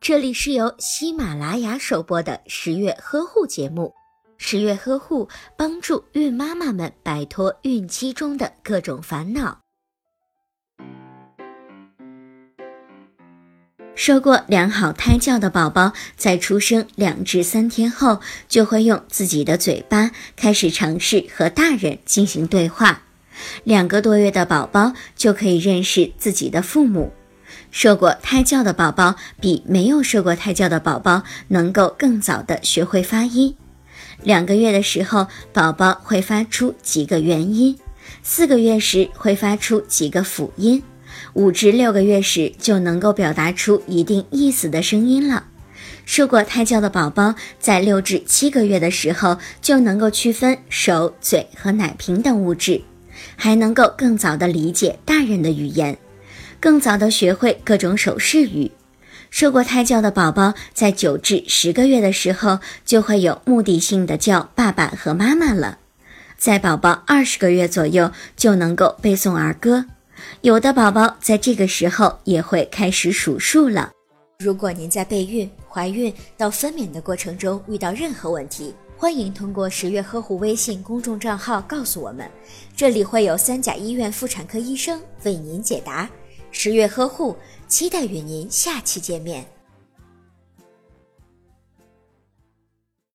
这里是由喜马拉雅首播的十月呵护节目。十月呵护帮助孕妈妈们摆脱孕期中的各种烦恼。受过良好胎教的宝宝，在出生两至三天后，就会用自己的嘴巴开始尝试和大人进行对话。两个多月的宝宝就可以认识自己的父母。受过胎教的宝宝比没有受过胎教的宝宝能够更早的学会发音。两个月的时候，宝宝会发出几个元音；四个月时会发出几个辅音；五至六个月时就能够表达出一定意思的声音了。受过胎教的宝宝，在六至七个月的时候就能够区分手、嘴和奶瓶等物质，还能够更早的理解大人的语言，更早的学会各种手势语。受过胎教的宝宝，在九至十个月的时候，就会有目的性的叫爸爸和妈妈了。在宝宝二十个月左右，就能够背诵儿歌。有的宝宝在这个时候也会开始数数了。如果您在备孕、怀孕到分娩的过程中遇到任何问题，欢迎通过十月呵护微信公众账号告诉我们，这里会有三甲医院妇产科医生为您解答。十月呵护。期待与您下期见面。